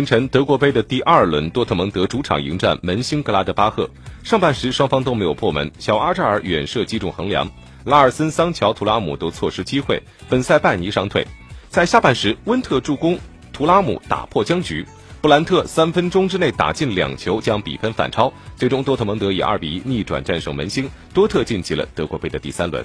凌晨德国杯的第二轮多特蒙德主场迎战门兴格拉德巴赫。上半时双方都没有破门小阿扎尔远射击中横梁拉尔森桑乔图拉姆都错失机会本赛拜尼伤退。在下半时温特助攻图拉姆打破僵局布兰特三分钟之内打进两球将比分反超最终多特蒙德以二比一逆转战胜门兴。多特晋级了德国杯的第三轮。